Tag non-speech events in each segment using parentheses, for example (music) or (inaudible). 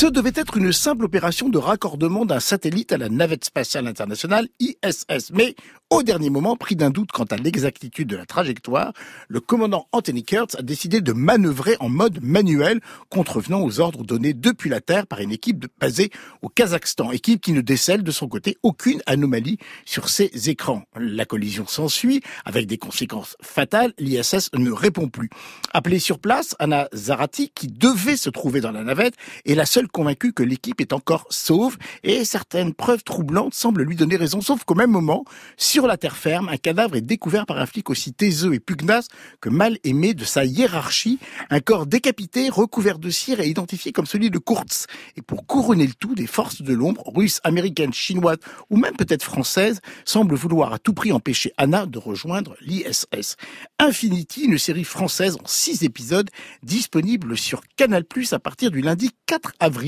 Ce devait être une simple opération de raccordement d'un satellite à la navette spatiale internationale ISS. Mais au dernier moment, pris d'un doute quant à l'exactitude de la trajectoire, le commandant Anthony Kurtz a décidé de manœuvrer en mode manuel, contrevenant aux ordres donnés depuis la Terre par une équipe basée au Kazakhstan, équipe qui ne décèle de son côté aucune anomalie sur ses écrans. La collision s'ensuit, avec des conséquences fatales, l'ISS ne répond plus. Appelée sur place, Anna Zarati, qui devait se trouver dans la navette, est la seule convaincue que l'équipe est encore sauve, et certaines preuves troublantes semblent lui donner raison, sauf qu'au même moment, sur la terre ferme, un cadavre est découvert par un flic aussi taiseux et pugnace que mal aimé de sa hiérarchie. Un corps décapité, recouvert de cire et identifié comme celui de Kurtz. Et pour couronner le tout, des forces de l'ombre, russes, américaines, chinoises ou même peut-être françaises, semblent vouloir à tout prix empêcher Anna de rejoindre l'ISS. Infinity, une série française en six épisodes, disponible sur Canal+, à partir du lundi 4 avril.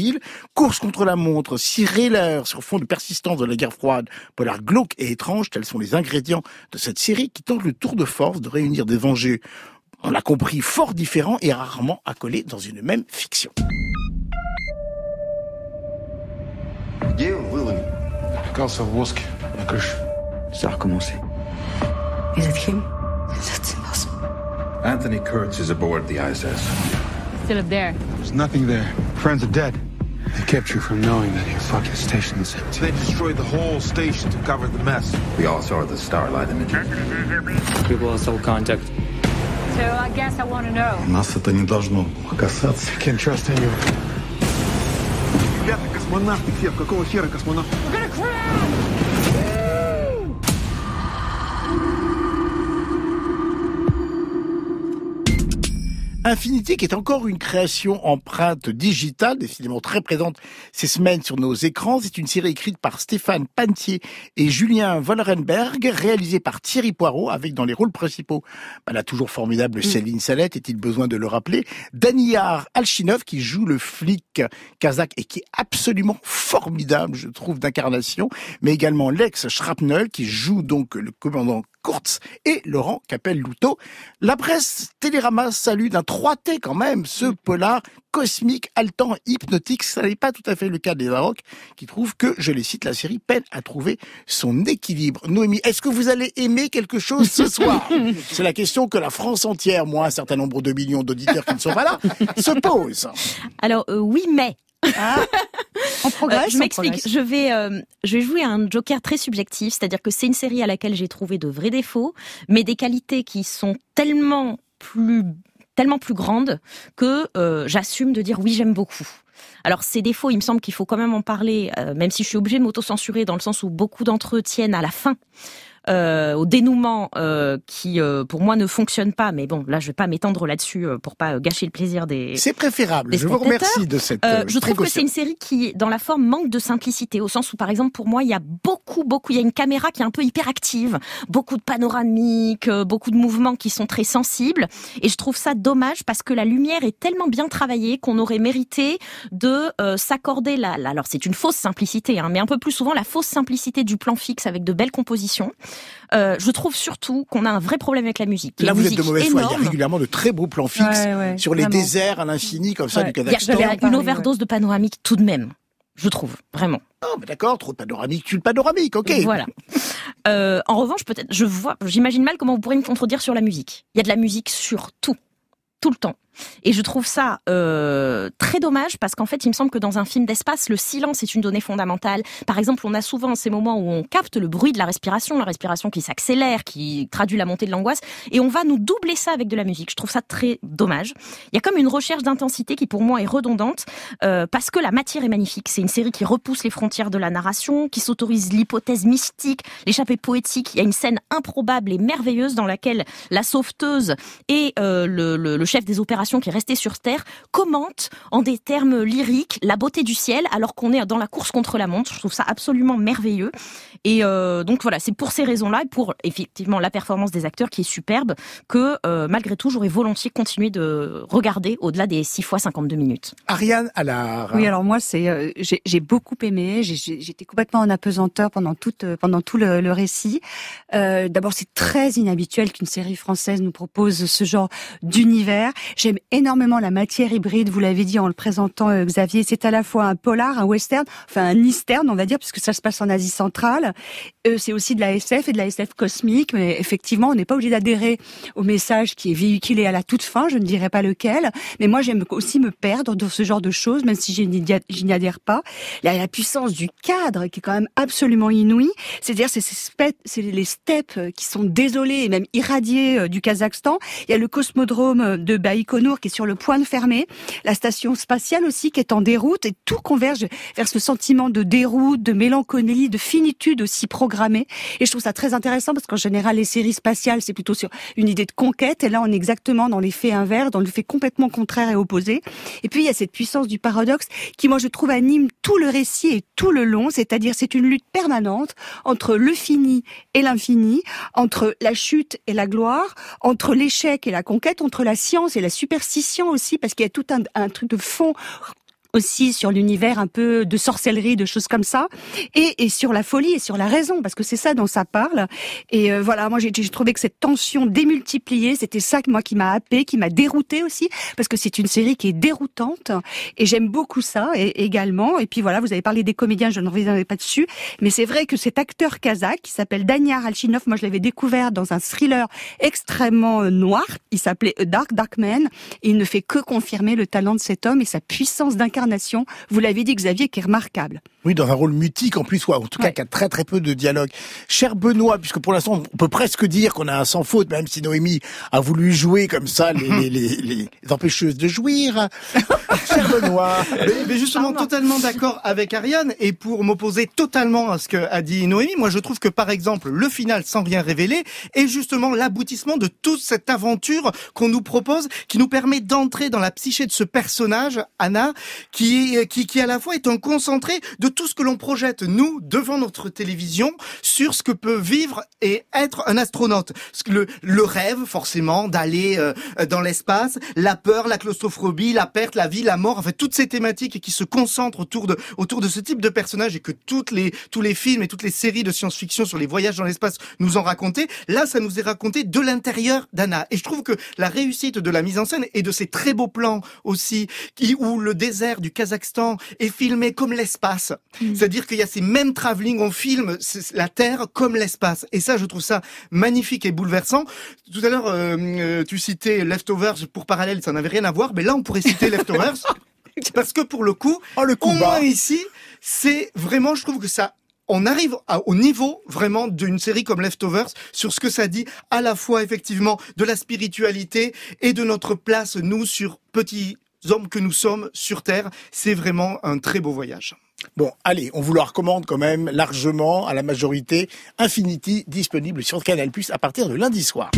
Course contre la montre, l'heure sur fond de persistance de la guerre froide, polar glauque et étrange, tels sont les ingrédients de cette série qui tente le tour de force de réunir des enjeux, on l'a compris, fort différents et rarement accolés dans une même fiction. Ça a recommencé. Is it him? That's impossible. Anthony Kurtz is aboard the ISS. Still up there. There's nothing there. Friends are dead. They kept you from knowing that your fucking station is empty. They destroyed the whole station to cover the mess. We all saw the starlight images. We lost all contact. So I guess I want to know. Нас это не должно касаться. I can't trust anyone. Ребята, космонавты все. Какого хера космонавты? We're gonna crash! Infinity, qui est encore une création empreinte digitale, décidément très présente ces semaines sur nos écrans. C'est une série écrite par Stéphane Pantier et Julien Wollerenberg, réalisée par Thierry Poirot, avec dans les rôles principaux bah, la toujours formidable Céline Salette, est-il besoin de le rappeler, Daniyar Alchinov, qui joue le flic kazakh et qui est absolument formidable, je trouve, d'incarnation, mais également Lex Shrapnel, qui joue donc le commandant Kurtz et Laurent Capel-Loutot. La presse Télérama salue d'un 3T quand même ce polar cosmique, haletant, hypnotique. Ça n'est pas tout à fait le cas des Baroques qui trouvent que, je les cite, la série peine à trouver son équilibre. Noémie, est-ce que vous allez aimer quelque chose ce soir? (laughs) C'est la question que la France entière, moi un certain nombre de millions d'auditeurs qui ne sont pas là, se pose. Alors euh, oui, mais (laughs) On progresse. Euh, je m'explique. progresse. Je vais, euh, je vais jouer un joker très subjectif, c'est-à-dire que c'est une série à laquelle j'ai trouvé de vrais défauts, mais des qualités qui sont tellement plus, tellement plus grandes que euh, j'assume de dire oui, j'aime beaucoup. Alors ces défauts, il me semble qu'il faut quand même en parler, euh, même si je suis obligée de m'auto-censurer dans le sens où beaucoup d'entre eux tiennent à la fin. Euh, au dénouement euh, qui euh, pour moi ne fonctionne pas. Mais bon là je vais pas m'étendre là-dessus euh, pour pas gâcher le plaisir des C'est préférable. Des Je vous remercie de cette euh, euh, je trouve que c'est une série qui, dans la forme, manque de simplicité, au sens où, par exemple, pour moi, il y a beaucoup, beaucoup, il y a une caméra qui est un peu hyperactive, beaucoup de panoramiques, euh, beaucoup de mouvements qui sont très sensibles, et je trouve ça dommage parce que la lumière est tellement bien travaillée qu'on aurait mérité de euh, s'accorder la- alors c'est une fausse simplicité, hein, mais un peu plus souvent la fausse simplicité du plan fixe avec de belles compositions. Euh, je trouve surtout qu'on a un vrai problème avec la musique. Là, vous êtes musique de mauvaise foi. Il y a énorme. régulièrement de très beaux plans fixes Ouais, ouais, sur les vraiment. déserts à l'infini, comme ça, Ouais. du Kazakhstan. il y a une ouais. overdose de panoramique tout de même, je trouve, vraiment. Non, mais d'accord, trop de panoramique, tue le panoramique, ok. Voilà. Euh, en revanche, peut-être, je vois, j'imagine mal comment vous pourriez me contredire sur la musique. Il y a de la musique sur tout, tout le temps. Et je trouve ça euh, très dommage parce qu'en fait, il me semble que dans un film d'espace, le silence est une donnée fondamentale. Par exemple, on a souvent ces moments où on capte le bruit de la respiration, la respiration qui s'accélère, qui traduit la montée de l'angoisse, et on va nous doubler ça avec de la musique. Je trouve ça très dommage. Il y a comme une recherche d'intensité qui, pour moi, est redondante euh, parce que la matière est magnifique. C'est une série qui repousse les frontières de la narration, qui s'autorise l'hypothèse mystique, l'échappée poétique. Il y a une scène improbable et merveilleuse dans laquelle la sauveteuse et euh, le, le- le chef des opérations qui est resté sur Terre commentent en des termes lyriques la beauté du ciel alors qu'on est dans la course contre la montre. Je trouve ça absolument merveilleux. Et euh, donc voilà, c'est pour ces raisons-là et pour effectivement la performance des acteurs qui est superbe que euh, malgré tout j'aurais volontiers continué de regarder au-delà des 6 fois 52 minutes. Ariane Allard. Oui, alors moi, c'est euh, j'ai j'ai beaucoup aimé. J'ai- j'ai- J'étais complètement en apesanteur pendant tout euh, pendant tout le, le récit. Euh, D'abord, c'est très inhabituel qu'une série française nous propose ce genre d'univers. J'aime énormément la matière hybride. Vous l'avez dit en le présentant, euh, Xavier. C'est à la fois un polar, un western, enfin un eastern, on va dire, puisque ça se passe en Asie centrale. Euh, c'est aussi de la SF et de la SF cosmique. Mais effectivement, on n'est pas obligé d'adhérer au message qui est véhiculé à la toute fin. Je ne dirais pas lequel. Mais moi, j'aime aussi me perdre dans ce genre de choses, même si je n'y adhère pas. La, la puissance du cadre qui est quand même absolument inouïe. C'est-à-dire, c'est les steppes qui sont désolées et même irradiées euh, du Kazakhstan. Il y a le cosmodrome de Baïkonour qui est sur le point de fermer. La station spatiale aussi qui est en déroute et tout converge vers ce sentiment de déroute, de mélancolie, de finitude aussi programmée. Et je trouve ça très intéressant parce qu'en général, les séries spatiales, c'est plutôt sur une idée de conquête. Et là, on est exactement dans l'effet inverse, dans le fait complètement contraire et opposé. Et puis, il y a cette puissance du paradoxe qui, moi, je trouve, anime tout le récit et tout le long. C'est-à-dire, c'est une lutte permanente entre le fini et l'infini, entre la chute et la gloire, entre l'échec et la conquête, entre la science et la superstition aussi, parce qu'il y a tout un, un truc de fond aussi sur l'univers un peu de sorcellerie, de choses comme ça, et, et sur la folie et sur la raison, parce que c'est ça dont ça parle. Et euh, voilà, moi j'ai trouvé que cette tension démultipliée, c'était ça moi qui m'a happé, qui m'a dérouté aussi, parce que c'est une série qui est déroutante, et j'aime beaucoup ça également. Et puis voilà, vous avez parlé des comédiens, je ne reviendrai pas dessus, mais c'est vrai que cet acteur kazakh qui s'appelle Daniar Alchinov, moi je l'avais découvert dans un thriller extrêmement euh, noir, il s'appelait Dark Dark Man, et il ne fait que confirmer le talent de cet homme et sa puissance d'incarnation Vous l'avez dit, Xavier, qui est remarquable. Oui, dans un rôle mutique en plus, ou en tout cas qui a très très peu de dialogue. Cher Benoît, puisque pour l'instant on peut presque dire qu'on a un sans faute, même si Noémie a voulu jouer comme ça les, (laughs) les, les, empêcheuses de jouir. (laughs) Cher Benoît. Mais, justement, totalement d'accord avec Ariane, et pour m'opposer totalement à ce qu'a dit Noémie, moi je trouve que par exemple le final sans rien révéler est justement l'aboutissement de toute cette aventure qu'on nous propose, qui nous permet d'entrer dans la psyché de ce personnage, Anna, qui, qui, qui à la fois est un concentré de tout ce que l'on projette, nous, devant notre télévision, sur ce que peut vivre et être un astronaute. Le, rêve, forcément, d'aller euh, dans l'espace, la peur, la claustrophobie, la perte, la vie, la mort, en fait, toutes ces thématiques qui se concentrent autour de, autour de ce type de personnage et que toutes les, tous les films et toutes les séries de science-fiction sur les voyages dans l'espace nous ont raconté. Là, ça nous est raconté de l'intérieur d'Anna. Et je trouve que la réussite de la mise en scène et de ces très beaux plans aussi, qui, où le désert du Kazakhstan est filmé comme l'espace. Mm. C'est-à-dire qu'il y a ces mêmes travelling, on filme la Terre comme l'espace. Et ça, je trouve ça magnifique et bouleversant. Tout à l'heure, euh, euh, tu citais Leftovers pour parallèle, ça n'avait rien à voir, mais là, on pourrait citer (laughs) Leftovers. Parce que pour le coup, oh, le coup au moins ici, c'est vraiment, je trouve que ça on arrive au niveau vraiment d'une série comme Leftovers sur ce que ça dit à la fois effectivement de la spiritualité et de notre place nous sur petits hommes que nous sommes sur Terre. C'est vraiment un très beau voyage. Bon, allez, on vous le recommande quand même largement à la majorité. Infinity disponible sur Canal Plus à partir de lundi soir.